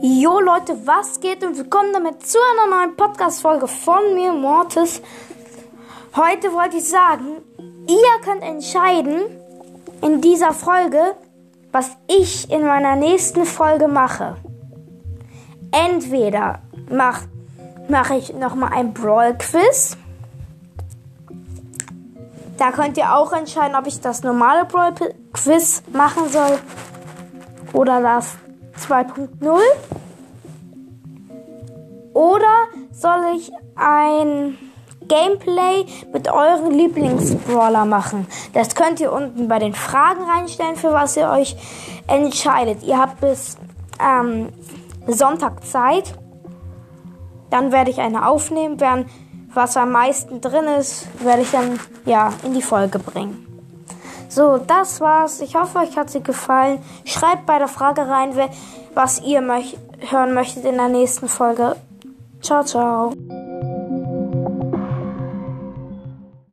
Jo Leute, was geht und willkommen damit zu einer neuen Podcast-Folge von mir, Mortis. Heute wollte ich sagen, ihr könnt entscheiden in dieser Folge, was ich in meiner nächsten Folge mache. Entweder mache mach ich nochmal ein Brawl-Quiz. Da könnt ihr auch entscheiden, ob ich das normale Brawl-Quiz machen soll oder das 2.0? Oder soll ich ein Gameplay mit euren Lieblingsbrawler machen? Das könnt ihr unten bei den Fragen reinstellen, für was ihr euch entscheidet. Ihr habt bis ähm, Sonntag Zeit. Dann werde ich eine aufnehmen, während was am meisten drin ist, werde ich dann ja in die Folge bringen. So, das war's. Ich hoffe, euch hat sie gefallen. Schreibt bei der Frage rein, was ihr möcht hören möchtet in der nächsten Folge. Ciao, ciao.